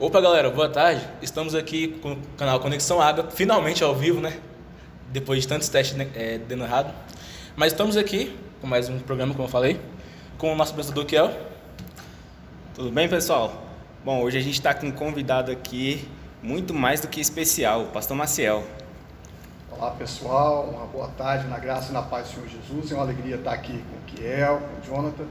Opa, galera, boa tarde. Estamos aqui com o canal Conexão Água, finalmente ao vivo, né? Depois de tantos testes né, é, dando errado. Mas estamos aqui com mais um programa, como eu falei, com o nosso apresentador Kiel. Tudo bem, pessoal? Bom, hoje a gente está com um convidado aqui muito mais do que especial, o Pastor Maciel. Olá, pessoal. Uma boa tarde, na graça e na paz do Senhor Jesus. É uma alegria estar aqui com o Kiel, com o Jonathan,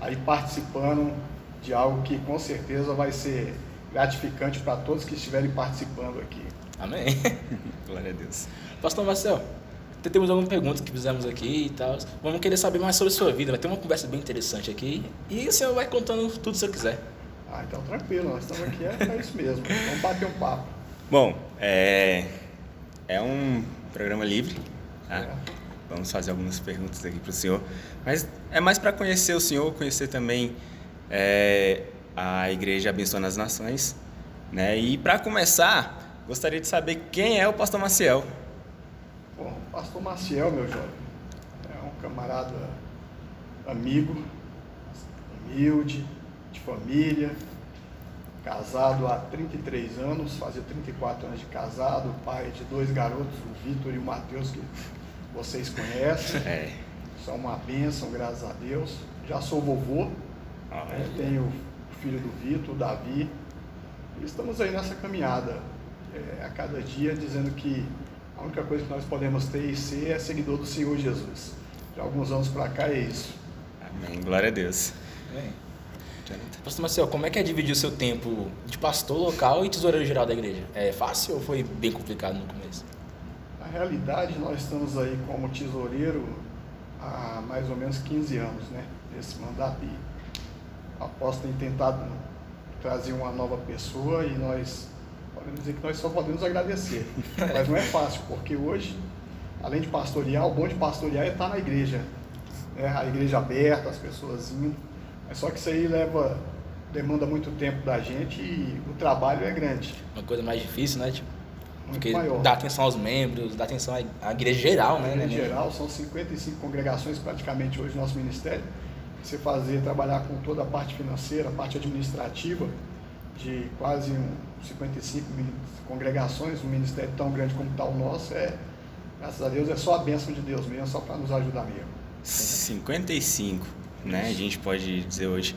aí participando de algo que com certeza vai ser gratificante para todos que estiverem participando aqui. Amém. Glória a Deus. Pastor Marcel, temos algumas perguntas que fizemos aqui e tal. Vamos querer saber mais sobre a sua vida. Vai ter uma conversa bem interessante aqui. E o senhor vai contando tudo se quiser. Ah, então tranquilo. Nós estamos aqui, é, é isso mesmo. Vamos bater um papo. Bom, é, é um programa livre. Tá? É. Vamos fazer algumas perguntas aqui para o senhor. Mas é mais para conhecer o senhor, conhecer também é, a Igreja Abençoa as Nações. Né? E para começar, gostaria de saber quem é o pastor Maciel. Bom, o pastor Maciel, meu jovem, é um camarada amigo, humilde, de família, casado há 33 anos, fazia 34 anos de casado, pai de dois garotos, o Vitor e o Matheus, que vocês conhecem. É. São uma bênção, graças a Deus. Já sou vovô, ah, é, tenho filho do Vitor, o Davi. E estamos aí nessa caminhada, é, a cada dia, dizendo que a única coisa que nós podemos ter e ser é seguidor do Senhor Jesus. De alguns anos para cá é isso. Amém. Glória a Deus. Amém. Pastor Marcel, como é que é dividir o seu tempo de pastor local e tesoureiro geral da igreja? É fácil ou foi bem complicado no começo? Na realidade, nós estamos aí como tesoureiro há mais ou menos 15 anos, né? Nesse mandato. E após ter tentado trazer uma nova pessoa e nós podemos dizer que nós só podemos agradecer. Mas não é fácil, porque hoje, além de pastorear, o bom de pastorear é estar na igreja. Né? A igreja aberta, as pessoas indo. Mas só que isso aí leva, demanda muito tempo da gente e o trabalho é grande. Uma coisa mais difícil, né? Tipo, muito porque maior. dá atenção aos membros, dá atenção à igreja geral, né? A igreja né? geral, são 55 congregações praticamente hoje no nosso ministério você fazer, trabalhar com toda a parte financeira, a parte administrativa, de quase um 55 congregações, um ministério tão grande como está o nosso, é, graças a Deus, é só a bênção de Deus mesmo, só para nos ajudar mesmo. 55, né? A gente pode dizer hoje.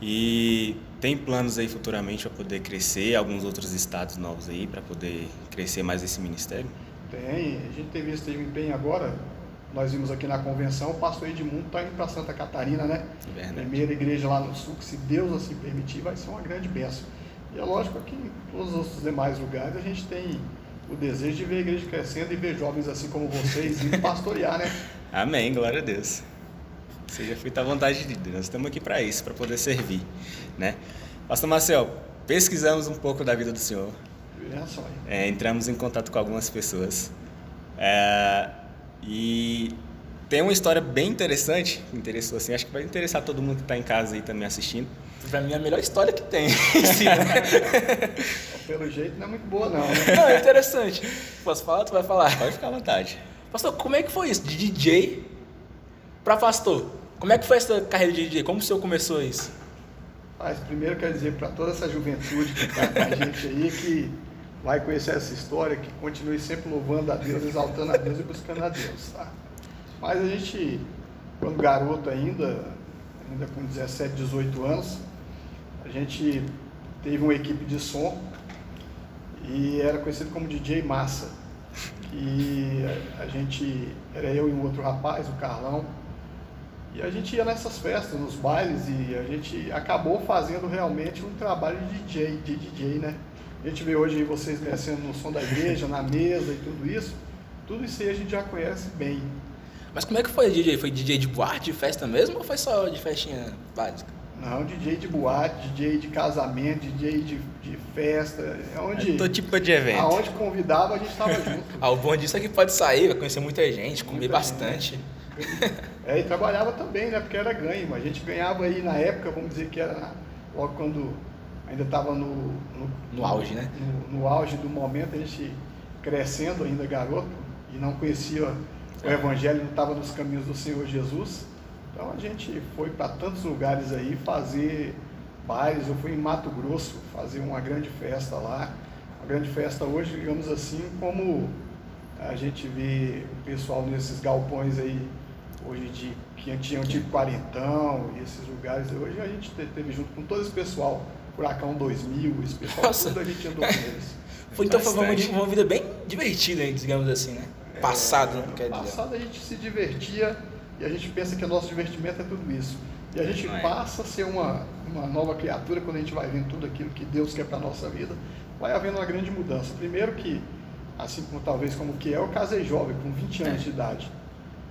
E tem planos aí futuramente para poder crescer, alguns outros estados novos aí, para poder crescer mais esse ministério? Tem, a gente teve esse empenho agora, nós vimos aqui na convenção, o pastor Edmundo está indo para Santa Catarina, né? Verdade. Primeira igreja lá no sul, que se Deus assim permitir, vai ser uma grande bênção. E é lógico que em todos os demais lugares a gente tem o desejo de ver a igreja crescendo e ver jovens assim como vocês indo pastorear, né? Amém, glória a Deus. Seja feita a vontade de Deus. Nós estamos aqui para isso, para poder servir, né? Pastor Marcel, pesquisamos um pouco da vida do Senhor. É, entramos em contato com algumas pessoas. É, e tem uma história bem interessante, interessou assim, acho que vai interessar todo mundo que está em casa aí também assistindo. Pra mim é a melhor história que tem. Pelo jeito não é muito boa não. Né? Não, é interessante. Posso falar? Tu vai falar? Pode ficar à vontade. Pastor, como é que foi isso? De DJ para pastor? Como é que foi essa carreira de DJ? Como o senhor começou isso? Mas primeiro quero dizer para toda essa juventude que está com a gente aí que vai conhecer essa história, que continue sempre louvando a Deus, exaltando a Deus e buscando a Deus, tá? Mas a gente, quando garoto ainda, ainda com 17, 18 anos, a gente teve uma equipe de som e era conhecido como DJ Massa. E a gente, era eu e um outro rapaz, o Carlão, e a gente ia nessas festas, nos bailes, e a gente acabou fazendo realmente um trabalho de DJ, de DJ, né? A gente vê hoje vocês mexendo no som da igreja, na mesa e tudo isso. Tudo isso aí a gente já conhece bem. Mas como é que foi DJ? Foi DJ de boate, de festa mesmo ou foi só de festinha básica? Não, DJ de boate, DJ de casamento, DJ de, de festa. É onde, é todo tipo de evento. Aonde convidava, a gente estava junto. ah, o bom disso é que pode sair, vai conhecer muita gente, comer muita bastante. Gente. É, e trabalhava também, né? Porque era ganho. A gente ganhava aí na época, vamos dizer que era logo quando ainda estava no, no, no, auge, né? No, no, auge do momento, a gente crescendo ainda garoto e não conhecia o Evangelho, não estava nos caminhos do Senhor Jesus. Então a gente foi para tantos lugares aí fazer bailes. Eu fui em Mato Grosso fazer uma grande festa lá. Uma grande festa hoje, digamos assim, como a gente vê o pessoal nesses galpões aí, hoje de que tinham tipo quarentão e esses lugares. Hoje a gente teve junto com todo esse pessoal, Furacão 2000, esse pessoal, Nossa. tudo a gente andou com eles. Foi, então foi uma, uma, vida bem divertida, digamos assim, né? Passado, é, quer dizer. Passado a gente se divertia e a gente pensa que o nosso divertimento é tudo isso. E a gente é. passa a ser uma, uma nova criatura quando a gente vai vendo tudo aquilo que Deus quer para a nossa vida. Vai havendo uma grande mudança. Primeiro que, assim como talvez como que é, eu casei jovem, com 20 anos é. de idade.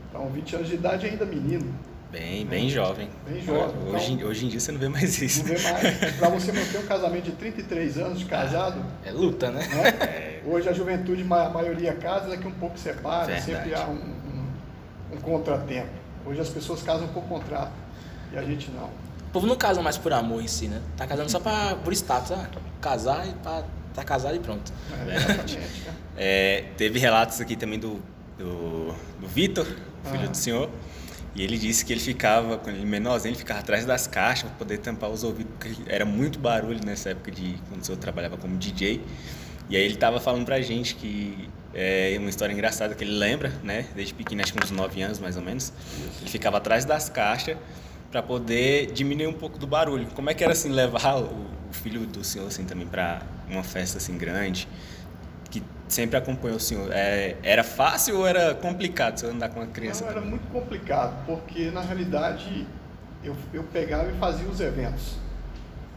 Então, 20 anos de idade ainda menino. Bem, bem jovem. Bem jovem. Hoje, então, hoje em dia você não vê mais isso. Não vê mais. Para você manter um casamento de 33 anos de casado. É luta, né? né? É. Hoje a juventude, a maioria casa, daqui um pouco separa, Verdade. sempre há um, um, um contratempo. Hoje as pessoas casam por contrato. E a gente não. O povo não casa mais por amor em si, né? Tá casando só pra, por status. Ah, casar e pra tá casado e pronto. É, exatamente. é, teve relatos aqui também do, do, do Vitor, filho ah. do senhor. E ele disse que ele ficava, quando ele menorzinho, ele ficava atrás das caixas para poder tampar os ouvidos, porque era muito barulho nessa época de quando o senhor trabalhava como DJ. E aí ele estava falando pra gente que é uma história engraçada que ele lembra, né? Desde pequeno, acho que uns 9 anos mais ou menos. Ele ficava atrás das caixas para poder diminuir um pouco do barulho. Como é que era assim levar o, o filho do senhor assim também para uma festa assim grande? Sempre acompanhou o senhor. É, era fácil ou era complicado você andar com uma criança? Não, era muito complicado, porque na realidade eu, eu pegava e fazia os eventos.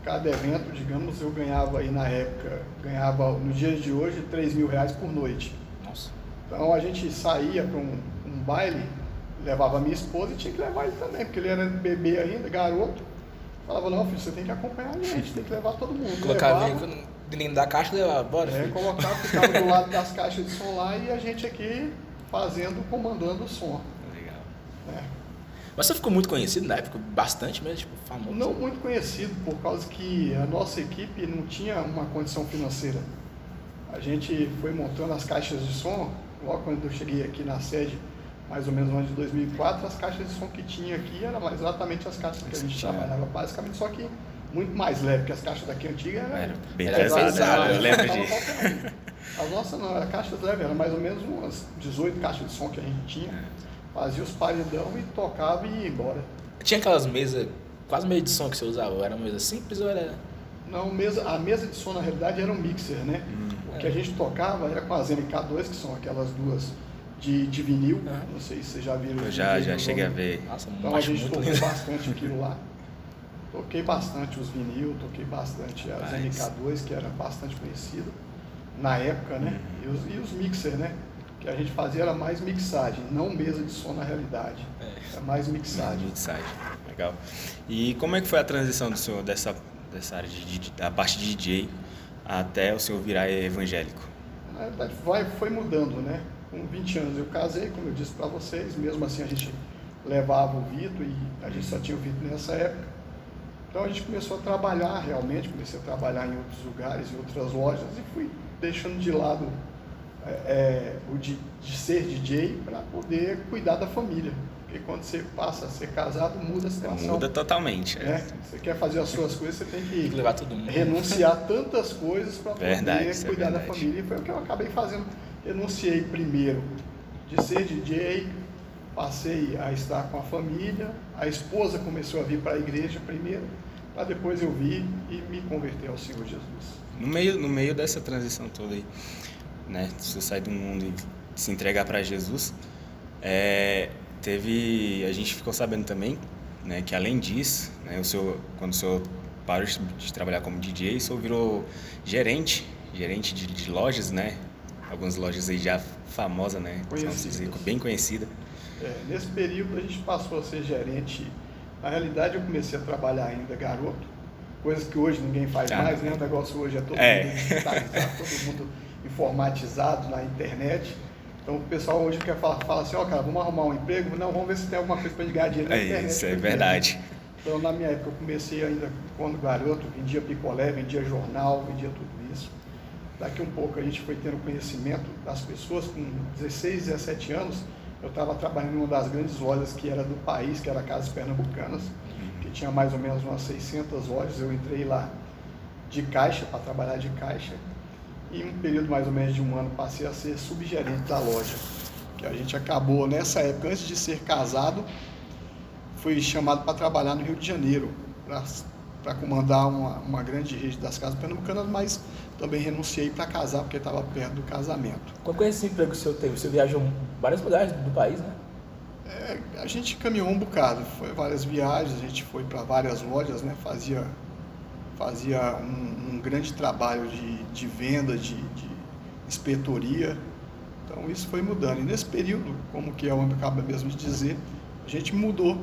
Cada evento, digamos, eu ganhava aí na época, ganhava no dia de hoje 3 mil reais por noite. Nossa. Então a gente saía para um, um baile, levava minha esposa e tinha que levar ele também, porque ele era bebê ainda, garoto. Falava, não, filho, você tem que acompanhar a gente, tem que levar todo mundo. Colocava dentro da caixa e bora. É, colocava, ficava do lado das caixas de som lá e a gente aqui fazendo, comandando o som. Legal. É. Mas você ficou muito conhecido na época, bastante mesmo, tipo, famoso? Não muito conhecido, por causa que a nossa equipe não tinha uma condição financeira. A gente foi montando as caixas de som, logo quando eu cheguei aqui na sede, mais ou menos no ano de 2004, as caixas de som que tinha aqui eram exatamente as caixas que a gente trabalhava, basicamente, só que muito mais leve, porque as caixas daqui antigas eram era bem pesadas, eu lembro disso. As nossas não, eram caixas leves, eram mais ou menos umas 18 caixas de som que a gente tinha, fazia os paredão e tocava e ia embora. Tinha aquelas mesas, quase meio de som que você usava, era uma mesa simples ou era... Não, mesa, a mesa de som na realidade era um mixer, né? Hum, o que é. a gente tocava era com as MK2, que são aquelas duas de, de vinil. Uhum. Não sei se vocês já viram. Eu já, já cheguei a ver. Nossa, então a gente tocou lindo. bastante aquilo lá. Toquei bastante os vinil, toquei bastante as Mas... MK2, que era bastante conhecido na época, né? Uhum. E, os, e os mixer, né? que a gente fazia era mais mixagem, não mesa de som na realidade. É, é mais mixagem. Mixagem, legal. E como é que foi a transição do senhor dessa, dessa área de, de, da parte de DJ até o senhor virar evangélico? Na verdade, vai, foi mudando, né? com 20 anos eu casei, como eu disse para vocês, mesmo assim a gente levava o Vitor e a gente só tinha o Vitor nessa época. Então a gente começou a trabalhar realmente, comecei a trabalhar em outros lugares, em outras lojas e fui deixando de lado é, é, o de, de ser DJ para poder cuidar da família. Porque quando você passa a ser casado, muda a situação. Muda totalmente. É. é. Você quer fazer as suas coisas, você tem que levar todo mundo. renunciar tantas coisas para poder verdade, cuidar é da família. E foi o que eu acabei fazendo renunciei primeiro de ser DJ, passei a estar com a família, a esposa começou a vir para a igreja primeiro, para depois eu vir e me converter ao Senhor Jesus. No meio, no meio dessa transição toda aí, né, você sai do mundo e se entregar para Jesus, é, teve, a gente ficou sabendo também, né, que além disso, né, o senhor, quando o senhor parou de trabalhar como DJ, o senhor virou gerente, gerente de, de lojas, né, algumas lojas aí já famosas, né? Dizer, bem conhecida. É, nesse período a gente passou a ser gerente. Na realidade eu comecei a trabalhar ainda garoto, coisas que hoje ninguém faz ah, mais, né? O negócio hoje é todo é. mundo digitalizado, todo mundo informatizado na internet. Então o pessoal hoje quer falar, fala assim, ó, oh, cara, vamos arrumar um emprego? Não, vamos ver se tem alguma coisa para ganhar dinheiro na é internet. Isso, é verdade. Então na minha época eu comecei ainda quando garoto, vendia picolé, vendia jornal, vendia tudo Daqui um pouco a gente foi tendo conhecimento das pessoas, com 16, 17 anos, eu estava trabalhando em uma das grandes lojas que era do país, que era Casas Pernambucanas, que tinha mais ou menos umas 600 lojas. Eu entrei lá de caixa, para trabalhar de caixa. E em um período mais ou menos de um ano passei a ser subgerente da loja. Que a gente acabou nessa época, antes de ser casado, fui chamado para trabalhar no Rio de Janeiro, para comandar uma, uma grande rede das casas pernambucanas, mas também renunciei para casar porque estava perto do casamento. Qual foi esse emprego que o senhor teve? Você viajou vários lugares do país, né? É, a gente caminhou um bocado, foi várias viagens, a gente foi para várias lojas, né? Fazia, fazia um, um grande trabalho de, de venda, de, de inspetoria. Então isso foi mudando. E nesse período, como que é o acaba mesmo de dizer, a gente mudou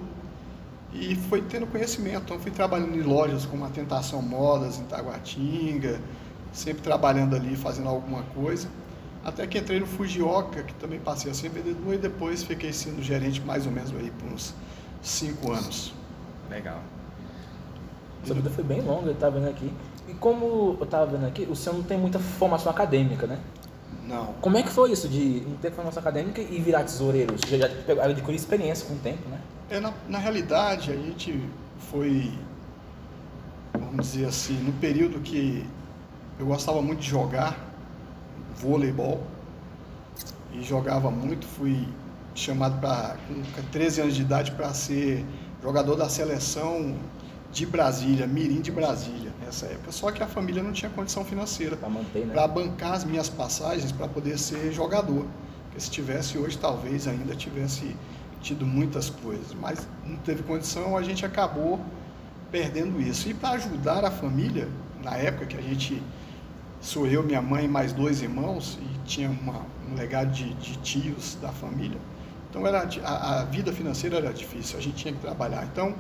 e foi tendo conhecimento. Então fui trabalhando em lojas como a Tentação Modas, em Taguatinga, sempre trabalhando ali, fazendo alguma coisa. Até que entrei no Fujioka, que também passei a ser vendedor, e depois fiquei sendo gerente mais ou menos aí por uns cinco anos. Legal. Sua vida foi bem longa, eu estava vendo aqui. E como eu estava vendo aqui, o senhor não tem muita formação acadêmica, né? Não. Como é que foi isso de não ter formação acadêmica e virar tesoureiro? Você já adquiriu experiência com o tempo, né? É, na, na realidade, a gente foi, vamos dizer assim, no período que eu gostava muito de jogar voleibol e jogava muito, fui chamado para com 13 anos de idade para ser jogador da seleção de Brasília, Mirim de Brasília, nessa época. Só que a família não tinha condição financeira para né? Para bancar as minhas passagens para poder ser jogador. Porque se tivesse hoje, talvez ainda tivesse tido muitas coisas, mas não teve condição, a gente acabou perdendo isso. E para ajudar a família, na época que a gente sou eu, minha mãe, mais dois irmãos e tinha uma, um legado de, de, tios da família. Então era a, a, vida financeira era difícil, a gente tinha que trabalhar. Então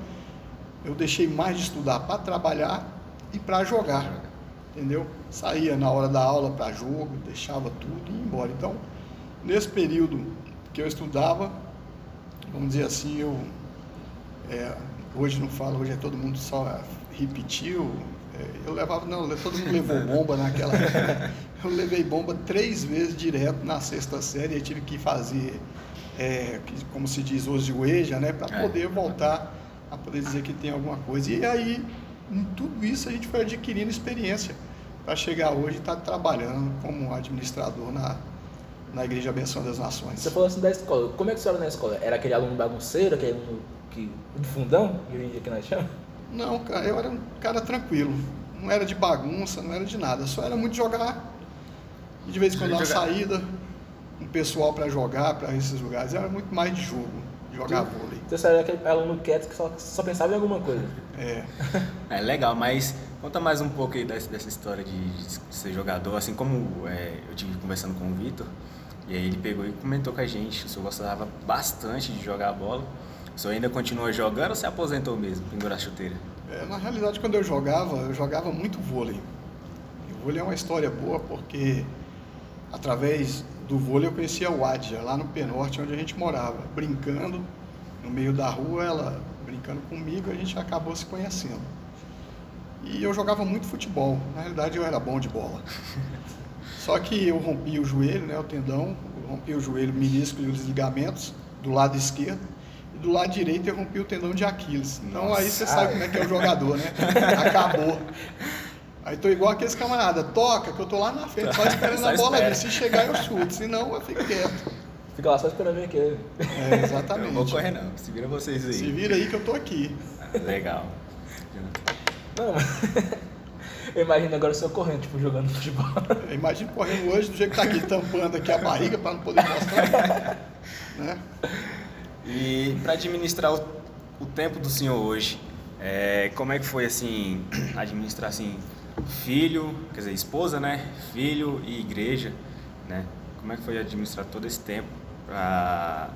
eu deixei mais de estudar para trabalhar e para jogar, entendeu? Saía na hora da aula para jogo, deixava tudo e ia embora. Então nesse período que eu estudava, vamos dizer assim, eu é, hoje não falo, hoje é todo mundo só repetiu, é, eu levava, não, todo mundo levou bomba naquela época. Eu levei bomba três vezes direto na sexta série e tive que fazer, é, como se diz, hoje oeja, né? Para é. poder voltar a poder dizer que tem alguma coisa. E aí, em tudo isso, a gente foi adquirindo experiência para chegar hoje e estar tá trabalhando como administrador na, na Igreja Abenção das Nações. Você falou assim da escola. Como é que você era na escola? Era aquele aluno bagunceiro, aquele aluno que, de fundão, que hoje em dia que nós chamamos? Não, cara, eu era um cara tranquilo. Não era de bagunça, não era de nada. Só era muito jogar. E de vez em quando uma saída, um pessoal para jogar para esses lugares. Era muito mais de jogo, jogar tu, vôlei. Você era aquele aluno quieto que só, só pensava em alguma coisa. É. é legal, mas conta mais um pouco aí dessa, dessa história de, de, ser jogador. Assim como é, eu tive conversando com o Vitor, e aí ele pegou e comentou com a gente, o senhor gostava bastante de jogar bola. O senhor ainda continua jogando ou se aposentou mesmo, pendurar a chuteira? É, na realidade, quando eu jogava, eu jogava muito vôlei. E o vôlei é uma história boa porque, através do vôlei, eu conhecia a Adja, lá no Penorte, onde a gente morava. Brincando no meio da rua, ela brincando comigo, a gente acabou se conhecendo. E eu jogava muito futebol. Na realidade, eu era bom de bola. Só que eu rompi o joelho, né, o tendão, rompi o joelho, menisco e os ligamentos do lado esquerdo do lado direito eu rompi o tendão de Aquiles. Então Nossa. aí você sabe como é que é o jogador, né? Acabou. Aí tô igual aqueles camaradas, toca, que eu tô lá na frente, só esperando só a bola vir. Se chegar eu chuto, senão eu fico quieto. Fica lá só esperando vir aqui. É, exatamente. não vou correr não, se vira vocês aí. Se vira aí que eu tô aqui. Legal. Não, eu imagino agora o senhor correndo, tipo, jogando futebol. Eu imagino correndo hoje do jeito que tá aqui, tampando aqui a barriga para não poder mostrar. né? E para administrar o, o, tempo do senhor hoje, é, como é que foi assim administrar assim filho, quer dizer esposa, né, filho e igreja, né? Como é que foi administrar todo esse tempo pra...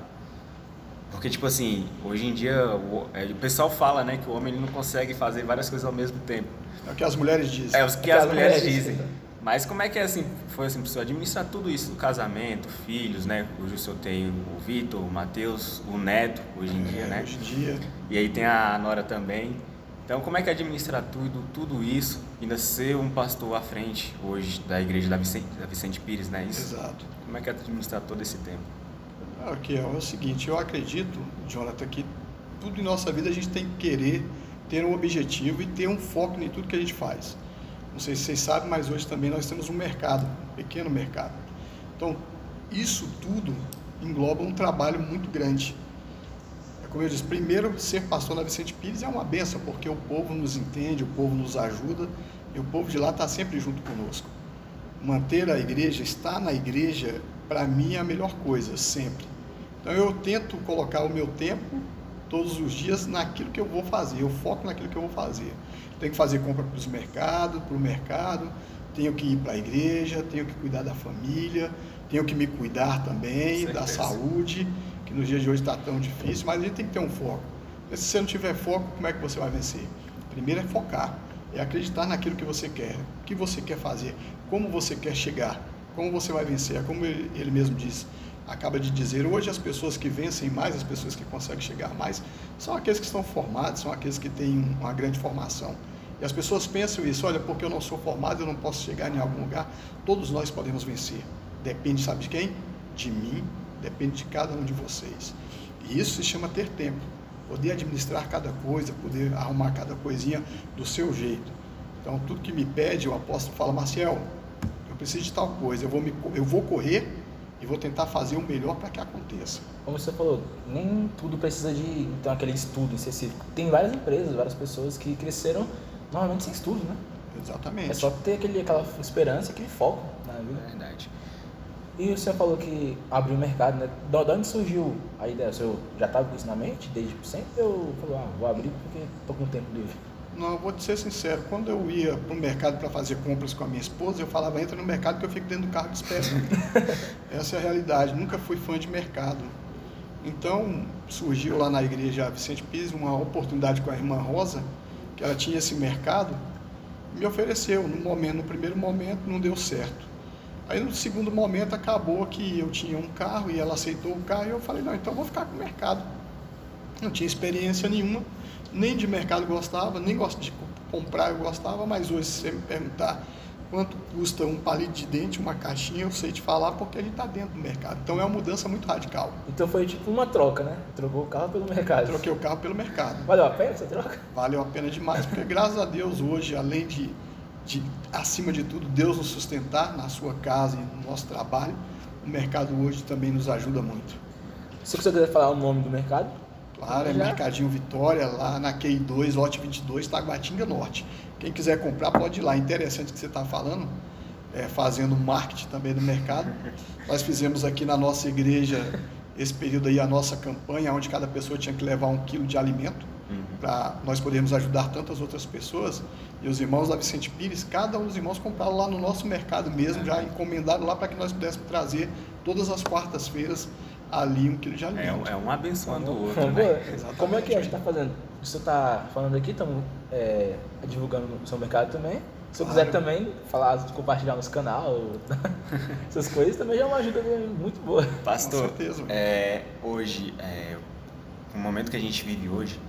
porque tipo assim hoje em dia o, é, o pessoal fala, né, que o homem ele não consegue fazer várias coisas ao mesmo tempo. É o que as mulheres dizem. É o que, é que as, as, mulheres, mulheres dizem. dizem. Mas como é que é assim, foi assim, para administrar tudo isso, casamento, filhos, né? Hoje o senhor tem o Vitor, o Matheus, o Neto, hoje em dia, é, né? Hoje em dia. E aí tem a Nora também. Então como é que é administrar tudo, tudo isso, ainda ser um pastor à frente hoje da igreja da Vicente, da Vicente Pires, né? Isso? Exato. Como é que é administrar todo esse tempo? Ok, é o seguinte, eu acredito, Jonathan, que tudo em nossa vida a gente tem que querer ter um objetivo e ter um foco em tudo que a gente faz. Não sei se vocês sabem, mas hoje também nós temos um mercado, um pequeno mercado. Então, isso tudo engloba um trabalho muito grande. É como eu disse, primeiro, ser pastor na Vicente Pires é uma benção, porque o povo nos entende, o povo nos ajuda e o povo de lá está sempre junto conosco. Manter a igreja, estar na igreja, para mim é a melhor coisa, sempre. Então eu tento colocar o meu tempo todos os dias naquilo que eu vou fazer, eu foco naquilo que eu vou fazer. Tenho que fazer compra para os mercados, para o mercado, tenho que ir para a igreja, tenho que cuidar da família, tenho que me cuidar também da saúde, que nos dias de hoje está tão difícil, mas a gente tem que ter um foco. se você não tiver foco, como é que você vai vencer? Primeiro é focar, é acreditar naquilo que você quer, o que você quer fazer, como você quer chegar, como você vai vencer. É como ele mesmo disse, acaba de dizer, hoje as pessoas que vencem mais, as pessoas que conseguem chegar mais, são aqueles que estão formados, são aqueles que têm uma grande formação. E as pessoas pensam isso, olha, porque eu não sou formado, eu não posso chegar em algum lugar. Todos nós podemos vencer. Depende, sabe de quem? De mim, depende de cada um de vocês. E isso se chama ter tempo. Poder administrar cada coisa, poder arrumar cada coisinha do seu jeito. Então, tudo que me pede, o apóstolo fala, Marcel, eu preciso de tal coisa, eu vou, me, eu vou correr e vou tentar fazer o melhor para que aconteça. Como você falou, nem tudo precisa de então, aquele estudo específico. Tem várias empresas, várias pessoas que cresceram normalmente sem estudo, né? Exatamente. É só ter aquele, aquela esperança, aquele foco na vida. É verdade. E você falou que abriu o mercado, né? De onde surgiu a ideia? Você já estava com isso na mente desde sempre ou falou, ah, vou abrir porque estou com tempo livre? Não, vou te ser sincero, quando eu ia para o mercado para fazer compras com a minha esposa, eu falava, entra no mercado que eu fico dentro do carro de espera. Essa é a realidade, nunca fui fã de mercado. Então, surgiu lá na igreja Vicente Pires uma oportunidade com a irmã Rosa, que ela tinha esse mercado, me ofereceu. No, momento, no primeiro momento não deu certo. Aí no segundo momento acabou que eu tinha um carro e ela aceitou o carro e eu falei, não, então eu vou ficar com o mercado. Não tinha experiência nenhuma nem de mercado gostava, nem gosto de comprar eu gostava, mas hoje se você me perguntar quanto custa um palito de dente, uma caixinha, eu sei te falar porque a gente está dentro do mercado. Então é uma mudança muito radical. Então foi tipo uma troca, né? Trocou o carro pelo mercado. Troquei o carro pelo mercado. Valeu a pena essa troca? Valeu a pena demais, porque graças a Deus hoje, além de, de, acima de tudo, Deus nos sustentar na sua casa e no nosso trabalho, o mercado hoje também nos ajuda muito. Se você quiser falar o nome do mercado? Claro, é Mercadinho Vitória, lá na QI2, lote 22, Taguatinga Norte. Quem quiser comprar, pode ir lá. Interessante que você está falando, é, fazendo marketing também do mercado. Nós fizemos aqui na nossa igreja, esse período aí, a nossa campanha, onde cada pessoa tinha que levar um quilo de alimento, uhum. para nós podermos ajudar tantas outras pessoas. E os irmãos da Vicente Pires, cada um dos irmãos compraram lá no nosso mercado mesmo, já encomendaram lá para que nós pudéssemos trazer todas as quartas-feiras ali um quilo de alimento. É, é um abençoando o outro, né? Como é que a gente está fazendo? Você está falando aqui, estamos é, divulgando no seu mercado também. Se claro. quiser também falar, compartilhar nosso canal, essas coisas, também já é uma ajuda muito boa. Pastor, Com certeza. É, hoje, é, o momento que a gente vive hoje,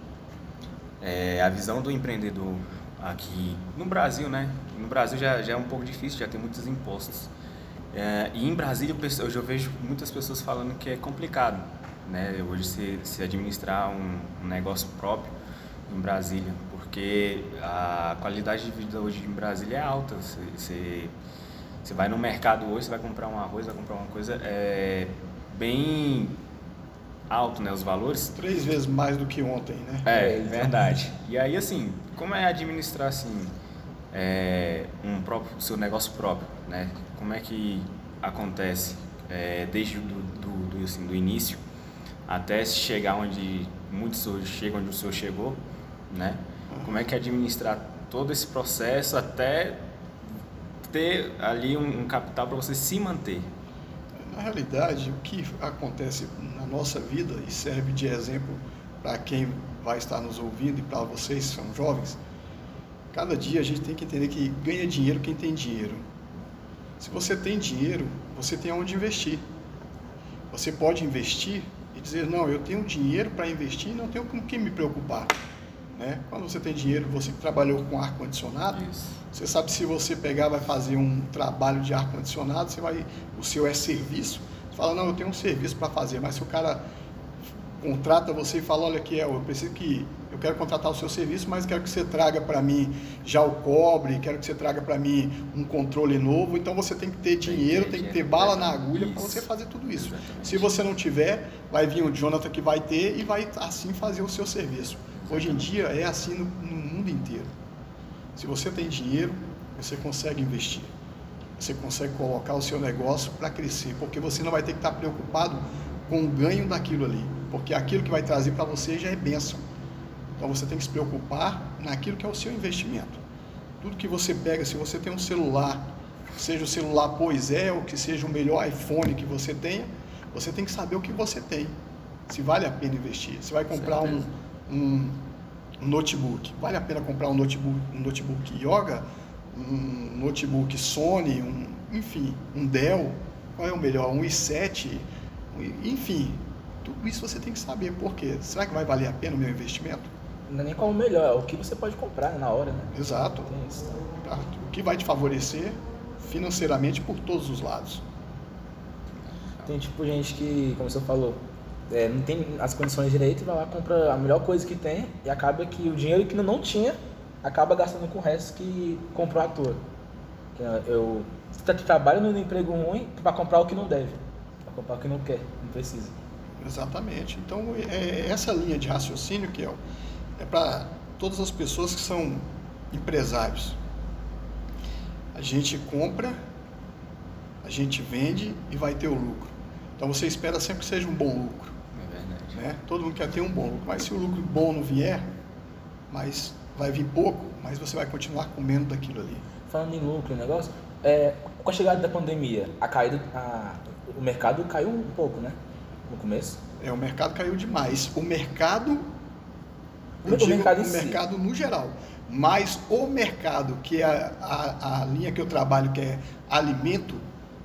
é, a visão do empreendedor aqui no Brasil, né? No Brasil já, já é um pouco difícil, já tem muitos impostos. É, e em Brasília, hoje eu vejo muitas pessoas falando que é complicado, né? Hoje se, se administrar um, um negócio próprio em Brasília, porque a qualidade de vida hoje em Brasília é alta. Você, você, você vai no mercado hoje, você vai comprar um arroz, vai comprar uma coisa, é bem alto, né? Os valores. Três vezes mais do que ontem, né? É, é verdade. E aí, assim, como é administrar, assim, é, um próprio, seu negócio próprio, né? Como é que acontece é, desde do, do, do, assim, do início até chegar onde muitos hoje chegam, onde o senhor chegou, né? Como é que é administrar todo esse processo até ter ali um, um capital para você se manter? Na realidade, o que acontece na nossa vida e serve de exemplo para quem vai estar nos ouvindo e para vocês que são jovens, Cada dia a gente tem que entender que ganha dinheiro quem tem dinheiro. Se você tem dinheiro, você tem onde investir. Você pode investir e dizer, não, eu tenho dinheiro para investir e não tenho com que me preocupar. Né? Quando você tem dinheiro, você que trabalhou com ar-condicionado, você sabe se você pegar, vai fazer um trabalho de ar-condicionado, você vai, o seu é serviço, você fala, não, eu tenho um serviço para fazer, mas se o cara contrata você e fala, olha aqui, eu preciso que eu quero contratar o seu serviço, mas quero que você traga para mim já o cobre, quero que você traga para mim um controle novo. Então você tem que ter dinheiro, tem que ter bala na agulha para você fazer tudo isso. Exatamente. Se você não tiver, vai vir o Jonathan que vai ter e vai assim fazer o seu serviço. Hoje em dia é assim no, no mundo inteiro. Se você tem dinheiro, você consegue investir. Você consegue colocar o seu negócio para crescer, porque você não vai ter que estar preocupado com o ganho daquilo ali, porque aquilo que vai trazer para você já é bênção. Então você tem que se preocupar naquilo que é o seu investimento. Tudo que você pega, se você tem um celular, seja o celular Pois é, ou que seja o melhor iPhone que você tenha, você tem que saber o que você tem, se vale a pena investir. Você vai comprar um, um, um, notebook, vale a pena comprar um notebook, um notebook Yoga, um notebook Sony, um, enfim, um Dell, qual é o melhor? Um i7, enfim, tudo isso você tem que saber. Por quê? Será que vai valer a pena o meu investimento? Não é nem qual o melhor, é o que você pode comprar na hora, né? Exato. Tá. O que vai te favorecer financeiramente por todos os lados. Tem tipo gente que, como você falou, é, não tem as condições direito, vai lá, compra a melhor coisa que tem e acaba que o dinheiro que não tinha acaba gastando com o resto que comprou à toa. Eu trabalho no emprego ruim para comprar o que não deve, para comprar o que não quer, não precisa. Exatamente. Então, é, essa linha de raciocínio, que é, é para todas as pessoas que são empresários. A gente compra, a gente vende e vai ter o lucro. Então, você espera sempre que seja um bom lucro. É verdade. Né? Todo mundo quer ter um bom lucro, mas se o lucro bom não vier, mas vai vir pouco, mas você vai continuar comendo daquilo ali. Falando em lucro, negócio, é, com a chegada da pandemia, a caída, a, o mercado caiu um pouco, né? No começo. É, o mercado caiu demais. O mercado, o, digo, mercado, o si. mercado no geral, mas o mercado que é a, a, linha que eu trabalho, que é alimento,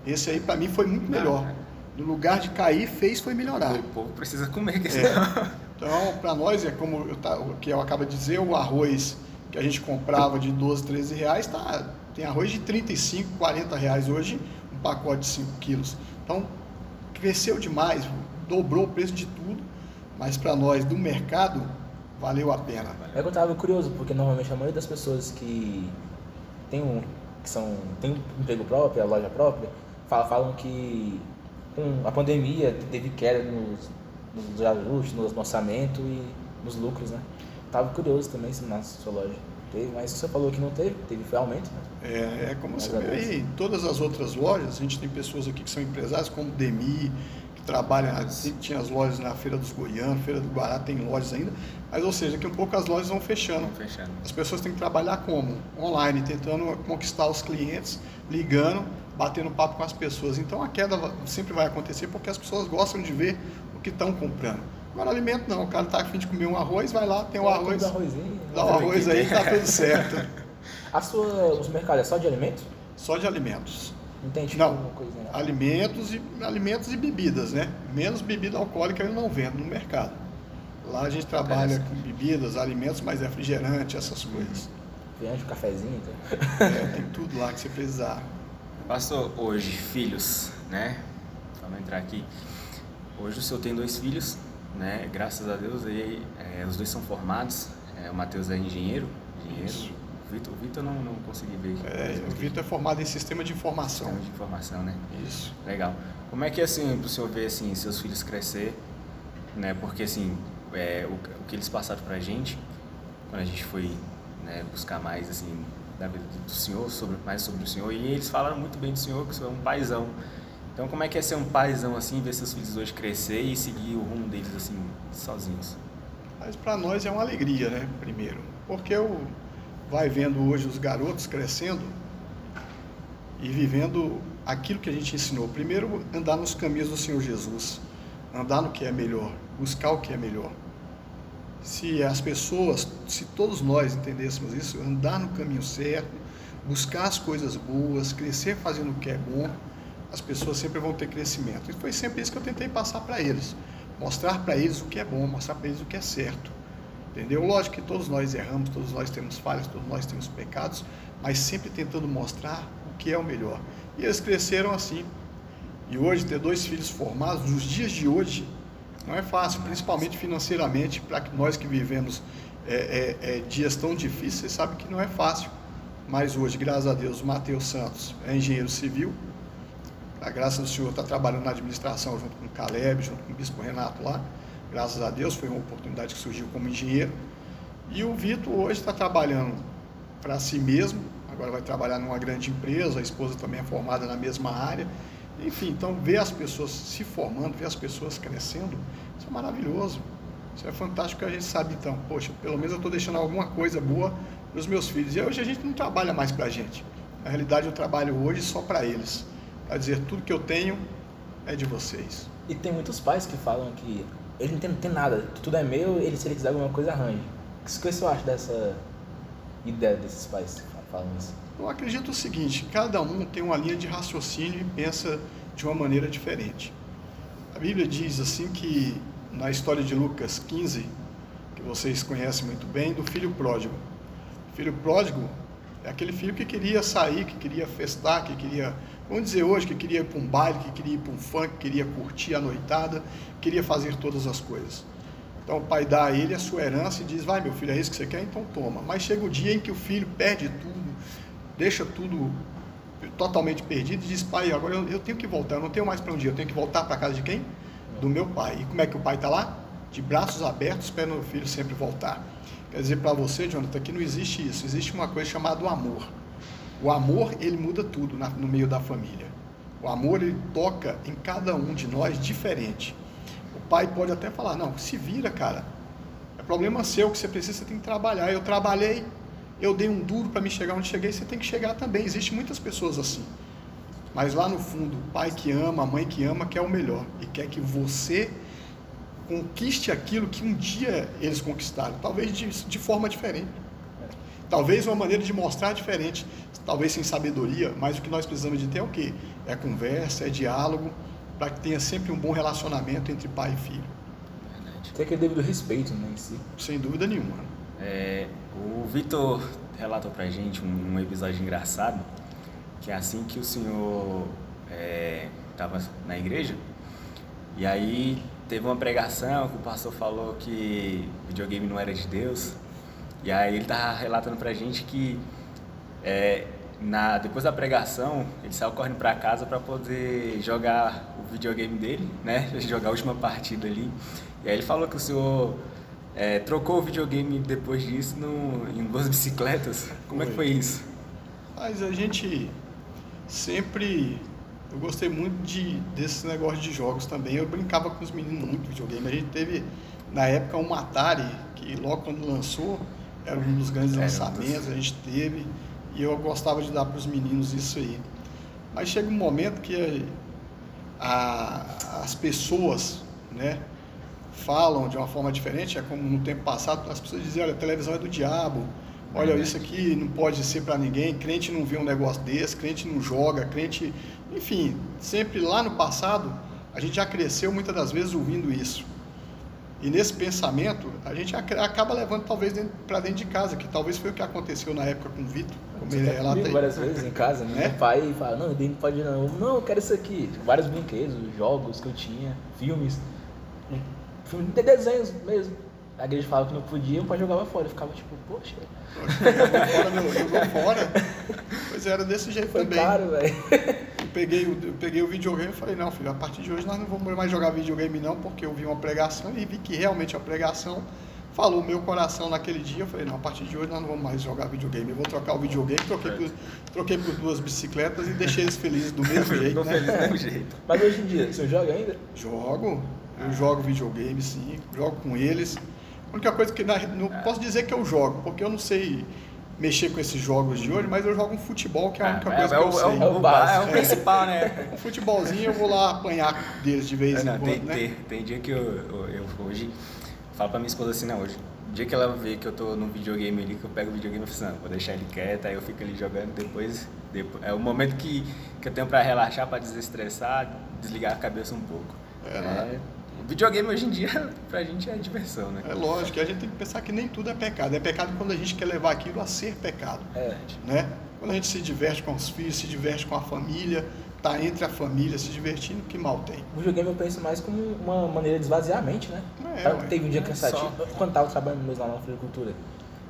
esse aí para mim foi muito melhor. No lugar de cair, fez foi melhorar. O povo precisa comer, que é. Então, para nós, é como eu, o que eu acabo de dizer, o arroz que a gente comprava de 12, 13 reais, tá, tem arroz de 35, 40 reais hoje, um pacote de 5 quilos. Então, cresceu demais, dobrou o preço de tudo, mas para nós do mercado, valeu a pena. É que eu estava curioso, porque normalmente a maioria das pessoas que tem um, que são, tem um emprego próprio, a loja própria, falam, falam que com a pandemia teve queda nos nos ajustes, no orçamento e nos lucros, né? Tava curioso também se na sua loja teve, mas você falou que não teve, teve foi aumento, né? É, é como mas você vê aí, todas as outras lojas, a gente tem pessoas aqui que são empresários, como Demi, que trabalham, tinha as lojas na Feira dos Goianos, Feira do Guará, tem lojas ainda, mas ou seja, que um pouco as lojas vão fechando. Vão fechando. As pessoas têm que trabalhar como? Online, tentando conquistar os clientes, ligando, batendo papo com as pessoas. Então a queda sempre vai acontecer porque as pessoas gostam de ver que estão comprando. Agora, alimento não, o cara está afim de comer um arroz, vai lá, tem o um arroz. Dá o um arroz aí, tá tudo certo. A sua, os mercados é só de alimentos? Só de alimentos. Não tem tipo não, coisinha. Alimentos e, alimentos e bebidas, né? Menos bebida alcoólica eu não vendo no mercado. Lá a gente trabalha com bebidas, alimentos, mais refrigerante, essas coisas. Refrigerante, um cafezinho. Então. É, tem tudo lá que você precisar. Pastor, hoje, filhos, né? Vamos entrar aqui. Hoje o senhor tem dois filhos, né? Graças a Deus, e, é, os dois são formados. É, o Matheus é engenheiro, engenheiro. Isso. O Vitor, o Vitor não, não consegui ver. É, o Vitor é formado em sistema de informação. Sistema de informação, né? Isso. Legal. Como é que é assim para o senhor ver assim seus filhos crescer, né? Porque assim é, o, o que eles passaram para a gente quando a gente foi né, buscar mais assim da vida do senhor sobre mais sobre o senhor e eles falaram muito bem do senhor que o senhor é um paizão então, como é que é ser um paizão assim, ver seus filhos hoje crescer e seguir o rumo deles assim, sozinhos? Mas para nós é uma alegria, né? Primeiro, porque eu vai vendo hoje os garotos crescendo e vivendo aquilo que a gente ensinou. Primeiro, andar nos caminhos do Senhor Jesus, andar no que é melhor, buscar o que é melhor. Se as pessoas, se todos nós entendêssemos isso, andar no caminho certo, buscar as coisas boas, crescer fazendo o que é bom, as pessoas sempre vão ter crescimento. E foi sempre isso que eu tentei passar para eles. Mostrar para eles o que é bom, mostrar para eles o que é certo. Entendeu? Lógico que todos nós erramos, todos nós temos falhas, todos nós temos pecados, mas sempre tentando mostrar o que é o melhor. E eles cresceram assim. E hoje, ter dois filhos formados, nos dias de hoje, não é fácil, principalmente financeiramente, para nós que vivemos é, é, é, dias tão difíceis, sabe que não é fácil. Mas hoje, graças a Deus, o Matheus Santos é engenheiro civil. A graça do Senhor está trabalhando na administração junto com o Caleb, junto com o Bispo Renato lá. Graças a Deus, foi uma oportunidade que surgiu como engenheiro. E o Vitor hoje está trabalhando para si mesmo, agora vai trabalhar numa grande empresa, a esposa também é formada na mesma área. Enfim, então ver as pessoas se formando, ver as pessoas crescendo, isso é maravilhoso. Isso é fantástico que a gente sabe então, poxa, pelo menos eu estou deixando alguma coisa boa para os meus filhos. E hoje a gente não trabalha mais para a gente. Na realidade eu trabalho hoje só para eles. Para dizer, tudo que eu tenho é de vocês. E tem muitos pais que falam que ele não tem, não tem nada, tudo é meu, ele se ele quiser alguma coisa arranja. O que você acha dessa ideia desses pais falam isso? Eu acredito o seguinte, cada um tem uma linha de raciocínio e pensa de uma maneira diferente. A Bíblia diz assim que na história de Lucas 15, que vocês conhecem muito bem, do filho pródigo. O filho pródigo é aquele filho que queria sair, que queria festar, que queria, vamos dizer hoje, que queria ir para um baile, que queria ir para um funk, que queria curtir a noitada, queria fazer todas as coisas. Então o pai dá a ele a sua herança e diz: Vai, meu filho, é isso que você quer? Então toma. Mas chega o dia em que o filho perde tudo, deixa tudo totalmente perdido e diz: Pai, agora eu, eu tenho que voltar, eu não tenho mais para onde ir, eu tenho que voltar para casa de quem? do meu pai. E como é que o pai está lá? De braços abertos, esperando o filho sempre voltar. Quer dizer, para você, Jonathan, que não existe isso. Existe uma coisa chamada amor. O amor, ele muda tudo na, no meio da família. O amor, ele toca em cada um de nós diferente. O pai pode até falar, não, se vira, cara. É problema seu, que você precisa, você tem que trabalhar. Eu trabalhei, eu dei um duro para me chegar onde cheguei, você tem que chegar também. Existem muitas pessoas assim. Mas lá no fundo, o pai que ama, a mãe que ama, quer o melhor e quer que você conquiste aquilo que um dia eles conquistaram, talvez de, de forma diferente. Talvez uma maneira de mostrar diferente, talvez sem sabedoria, mas o que nós precisamos de ter é o quê? É conversa, é diálogo, para que tenha sempre um bom relacionamento entre pai e filho. Verdade. Tem aquele devido respeito, né, em si. Sem dúvida nenhuma. É, o Vitor relatou pra gente um, um episódio engraçado que é assim que o senhor estava é, na igreja, e aí teve uma pregação que o pastor falou que videogame não era de Deus, e aí ele estava relatando para a gente que é, na, depois da pregação ele saiu correndo para casa para poder jogar o videogame dele, né, jogar a última partida ali, e aí ele falou que o senhor é, trocou o videogame depois disso no, em duas bicicletas. Como foi. é que foi isso? Mas a gente sempre eu gostei muito de desse negócio de jogos também. Eu brincava com os meninos muito videogame. A gente teve na época um Atari que logo quando lançou era um dos grandes lançamentos a gente teve e eu gostava de dar para os meninos isso aí. Mas chega um momento que a, as pessoas, né, falam de uma forma diferente. É como no tempo passado as pessoas diziam, olha, a televisão é do diabo Olha, isso aqui não pode ser para ninguém, crente não vê um negócio desse, crente não joga, crente. Enfim, sempre lá no passado, a gente já cresceu muitas das vezes ouvindo isso. E nesse pensamento, a gente acaba levando talvez para dentro de casa, que talvez foi o que aconteceu na época com o Vitor. Como Você ele tá relata várias vezes em casa, né? Meu pai fala, não, não pode não. Não, eu quero isso aqui. Vários brinquedos, jogos que eu tinha, filmes. Filme de desenhos mesmo. A igreja falava que não podia, o pai jogava fora. Eu ficava tipo, poxa. Jogou fora, meu, jogou fora. Pois era desse jeito Foi também. Claro, velho. Eu peguei, eu peguei o videogame e falei, não, filho, a partir de hoje nós não vamos mais jogar videogame não, porque eu vi uma pregação e vi que realmente a pregação falou meu coração naquele dia. Eu falei, não, a partir de hoje nós não vamos mais jogar videogame. Eu vou trocar o videogame, troquei por, troquei por duas bicicletas e deixei eles felizes do mesmo jeito. Né? Feliz do mesmo jeito. Mas hoje em dia, você joga ainda? Jogo. Eu jogo videogame, sim. Jogo com eles. A única coisa que não posso dizer que eu jogo, porque eu não sei mexer com esses jogos de hoje, mas eu jogo um futebol, que é a única é, coisa é, que eu é, sei. É o, é o principal, né? Um futebolzinho eu vou lá apanhar deles de vez não, em quando, tem, né? Tem, tem dia que eu, eu, eu, hoje falo pra minha esposa assim, não, hoje, dia que ela vê que eu tô no videogame ali, que eu pego o videogame e falo assim, vou deixar ele quieto, aí eu fico ali jogando, depois, depois é o momento que, que eu tenho pra relaxar, pra desestressar, desligar a cabeça um pouco. É, né? Videogame hoje em dia, pra gente é diversão, né? É lógico, a gente tem que pensar que nem tudo é pecado. É pecado quando a gente quer levar aquilo a ser pecado. É. Né? Quando a gente se diverte com os filhos, se diverte com a família, tá entre a família se divertindo, que mal tem. O videogame eu penso mais como uma maneira de esvaziar a mente, né? É, ué, teve um dia é cansativo. Só. Quando tava trabalhando mesmo lá na agricultura,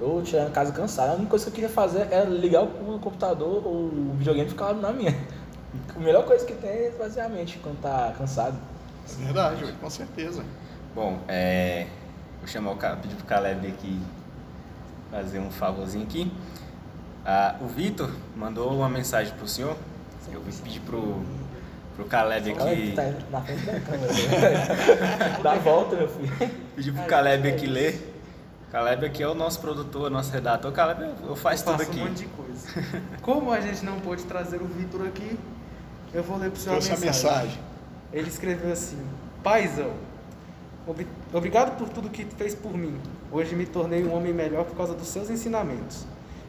eu chegava em casa cansado, a única coisa que eu queria fazer era ligar o computador ou o videogame e ficar na minha. A melhor coisa que tem é esvaziar a mente quando tá cansado. É verdade, com certeza. Bom, é... vou chamar o pedir pro Caleb aqui fazer um favorzinho aqui. Ah, o Vitor mandou uma mensagem pro senhor. Eu vim pedir pro, pro Caleb aqui. Caleb tá na frente da câmera. Dá a volta, meu filho. Pedir pro Caleb aqui ler. Caleb aqui é o nosso produtor, nosso redator. Caleb, eu, faço eu tudo aqui. um monte de coisa. Como a gente não pôde trazer o Vitor aqui, eu vou ler pro senhor a mensagem. mensagem. Ele escreveu assim: Paizão, obrigado por tudo que fez por mim. Hoje me tornei um homem melhor por causa dos seus ensinamentos.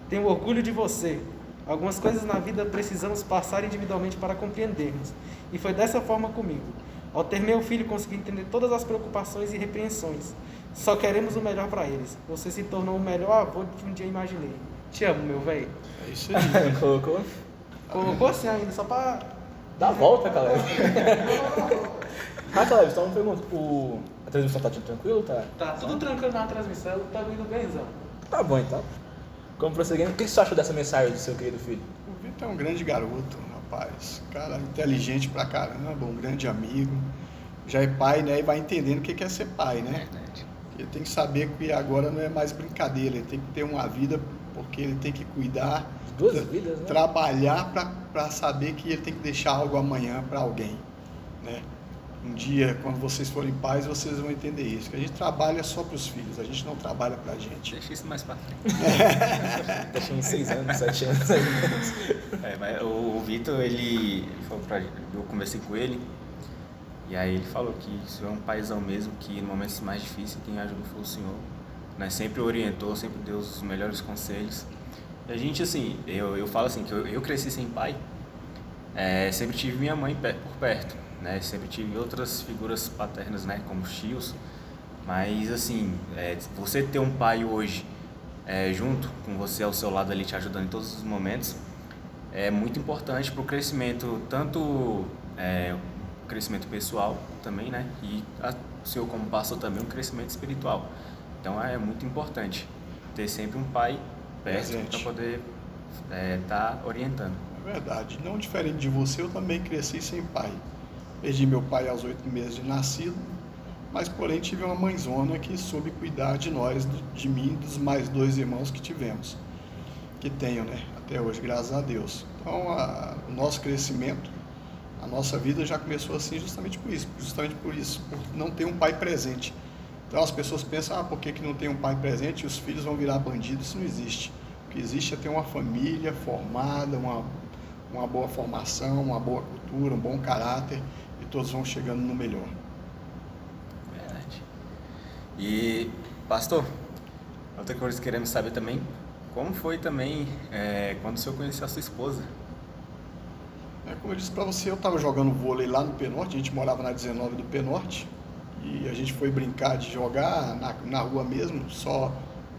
Tenho orgulho de você. Algumas coisas na vida precisamos passar individualmente para compreendermos. E foi dessa forma comigo. Ao ter meu filho, consegui entender todas as preocupações e repreensões. Só queremos o melhor para eles. Você se tornou o melhor avô que um dia imaginei. Te amo, meu velho. É isso aí. Colocou? Colocou assim ainda, só para. Dá a volta, Caleb. ah, Caleb, só uma pergunta. O... A transmissão tá tudo tranquilo? Tá, tá tudo tranquilo na transmissão, tá indo benzão. Tá bom então. Como prosseguindo, o que você achou dessa mensagem do seu querido filho? O Vitor é um grande garoto, rapaz. Cara inteligente pra caramba, um grande amigo. Já é pai, né? E vai entendendo o que é ser pai, né? Ele tem que saber que agora não é mais brincadeira, ele tem que ter uma vida, porque ele tem que cuidar. Duas tra vidas, né? Trabalhar para saber que ele tem que deixar algo amanhã para alguém, né? um dia, quando vocês forem pais, vocês vão entender isso. Que a gente trabalha só para os filhos, a gente não trabalha para a gente. Deixa isso mais para frente. Deixa uns seis anos, sete anos. é, mas o, o Vitor, ele, falou pra, eu conversei com ele, e aí ele falou que isso é um paizão mesmo, que no momentos mais difíceis quem ajudou foi o Senhor. Né? Sempre orientou, sempre deu os melhores conselhos. A gente, assim, eu, eu falo assim, que eu, eu cresci sem pai, é, sempre tive minha mãe por perto né? Sempre tive outras figuras paternas, né? Como tios, mas assim, é, você ter um pai hoje é, junto com você ao seu lado ali te ajudando em todos os momentos é muito importante para o crescimento, tanto é, o crescimento pessoal também, né? E a, o seu como pastor também um crescimento espiritual. Então é muito importante ter sempre um pai perto para poder estar é, tá orientando. É verdade. Não diferente de você, eu também cresci sem pai. Perdi meu pai aos oito meses de nascido, mas porém tive uma mãezona que soube cuidar de nós, de mim e dos mais dois irmãos que tivemos, que tenho, né, até hoje, graças a Deus. Então, a, o nosso crescimento, a nossa vida já começou assim justamente por isso, justamente por isso, por não ter um pai presente. Então as pessoas pensam, ah, por que, que não tem um pai presente e os filhos vão virar bandidos? Isso não existe. O que existe é ter uma família formada, uma, uma boa formação, uma boa cultura, um bom caráter todos vão chegando no melhor. Verdade. E, pastor, outra coisa que queremos saber também, como foi também é, quando o senhor conheceu a sua esposa? É, como eu disse para você, eu estava jogando vôlei lá no Penorte, a gente morava na 19 do Penorte, e a gente foi brincar de jogar na, na rua mesmo, só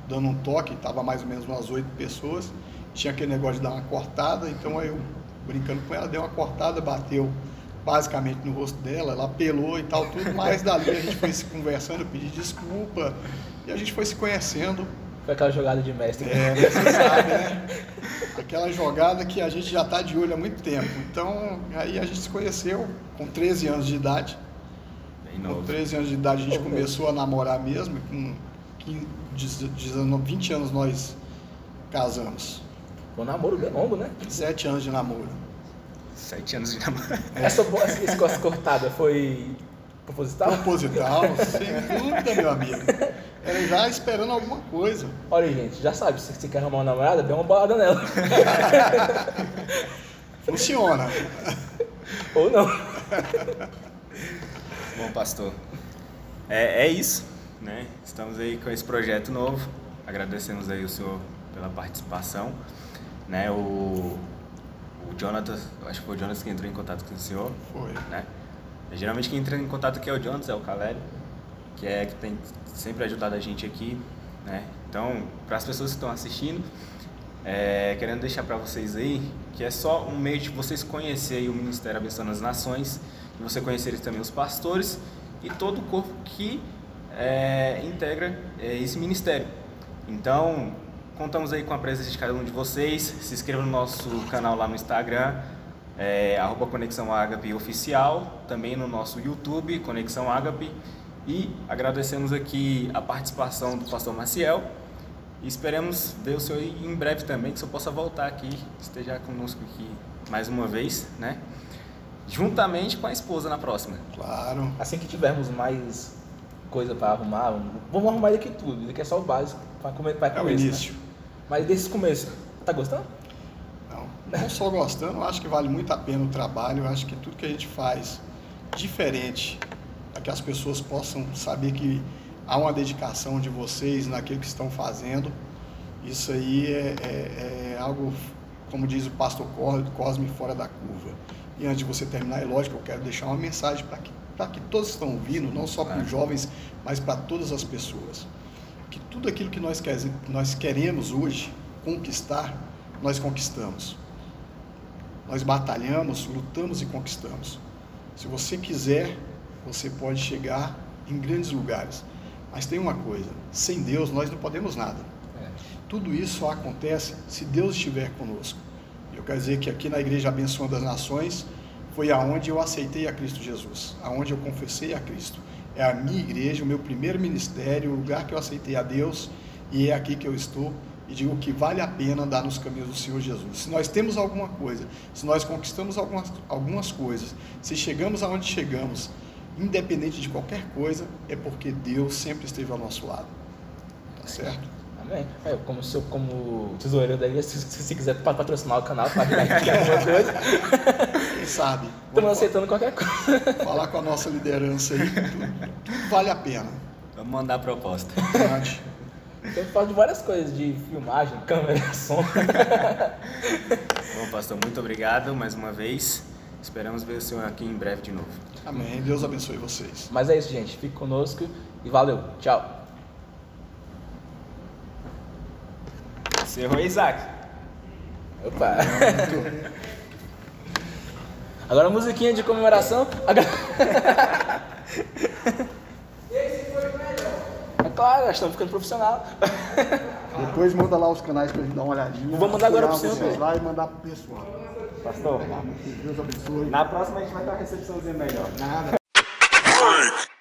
dando um toque, estava mais ou menos umas oito pessoas, tinha aquele negócio de dar uma cortada, então aí eu brincando com ela, deu uma cortada, bateu basicamente no rosto dela, ela apelou e tal, tudo, mas dali a gente foi se conversando, eu pedi desculpa e a gente foi se conhecendo. Foi aquela jogada de mestre. É, você sabe, né? Aquela jogada que a gente já está de olho há muito tempo. Então, aí a gente se conheceu com 13 anos de idade. Com 13 anos de idade a gente começou a namorar mesmo, com 15, 19, 20 anos nós casamos. Foi um namoro bem longo, né? Sete anos de namoro. Sete anos de namoro. Essa, essa costa cortada foi proposital? Proposital, sem dúvida, meu amigo. Era já esperando alguma coisa. Olha, gente, já sabe, se você quer arrumar uma namorada, dê uma balada nela. Funciona. Ou não. Bom, pastor, é, é isso, né? Estamos aí com esse projeto novo. Agradecemos aí o senhor pela participação, né? O o Jonathan, acho que foi o Jonathan que entrou em contato com o senhor. Foi. Né? Geralmente quem entra em contato aqui é o Jonathan, é o Calério, que é que tem sempre ajudado a gente aqui, né? Então, para as pessoas que estão assistindo, é, querendo deixar para vocês aí que é só um meio de vocês conhecerem o Ministério Abençoando as Nações, você conhecerem também os pastores e todo o corpo que é, integra é, esse ministério. Então, contamos aí com a presença de cada um de vocês. Se inscreva no nosso canal lá no Instagram, é, arroba Conexão Agape Oficial, também no nosso YouTube, Conexão Agape. E agradecemos aqui a participação do pastor Maciel. E esperamos ver o senhor em breve também, que o senhor possa voltar aqui, esteja conosco aqui mais uma vez, né? Juntamente com a esposa na próxima. Claro. Assim que tivermos mais coisa para arrumar, vamos arrumar daqui tudo. Isso aqui é só o básico para comer, começo. É o início. Né? Mas desse começo, tá gostando? Não, não só gostando, eu acho que vale muito a pena o trabalho. Eu acho que tudo que a gente faz diferente, para que as pessoas possam saber que há uma dedicação de vocês naquilo que estão fazendo. Isso aí é, é, é algo, como diz o pastor Cosme, fora da curva. E antes de você terminar, é lógico, eu quero deixar uma mensagem para que, que todos estão ouvindo, não só para os jovens, mas para todas as pessoas. Que tudo aquilo que nós, quer, nós queremos hoje conquistar, nós conquistamos. Nós batalhamos, lutamos e conquistamos. Se você quiser, você pode chegar em grandes lugares. Mas tem uma coisa: sem Deus nós não podemos nada. É. Tudo isso só acontece se Deus estiver conosco. Eu quero dizer que aqui na Igreja Abençoando das Nações foi aonde eu aceitei a Cristo Jesus, aonde eu confessei a Cristo. É a minha igreja, o meu primeiro ministério, o lugar que eu aceitei a Deus e é aqui que eu estou e digo que vale a pena andar nos caminhos do Senhor Jesus. Se nós temos alguma coisa, se nós conquistamos algumas, algumas coisas, se chegamos aonde chegamos, independente de qualquer coisa, é porque Deus sempre esteve ao nosso lado. Tá certo? Amém. É, como, seu, como tesoureiro da igreja, se, se, quiser patrocinar o canal, para aqui alguma coisa. Quem sabe? Estamos aceitando qualquer coisa. Falar com a nossa liderança aí, tudo, tudo vale a pena. Vamos mandar a proposta. Pode. Então falo de várias coisas, de filmagem, câmera, som. Bom, pastor, muito obrigado mais uma vez. Esperamos ver o senhor aqui em breve de novo. Amém. Deus abençoe vocês. Mas é isso, gente. Fique conosco e valeu. Tchau. Encerrou, Isaac. Opa. Agora a musiquinha de comemoração. Agora... É claro, estamos ficando profissional. Depois manda lá os canais para gente dar uma olhadinha. Vou mandar agora para o senhor. lá e mandar pro pessoal. Pastor, Deus abençoe. Na próxima a gente vai ter uma recepçãozinha melhor. Nada.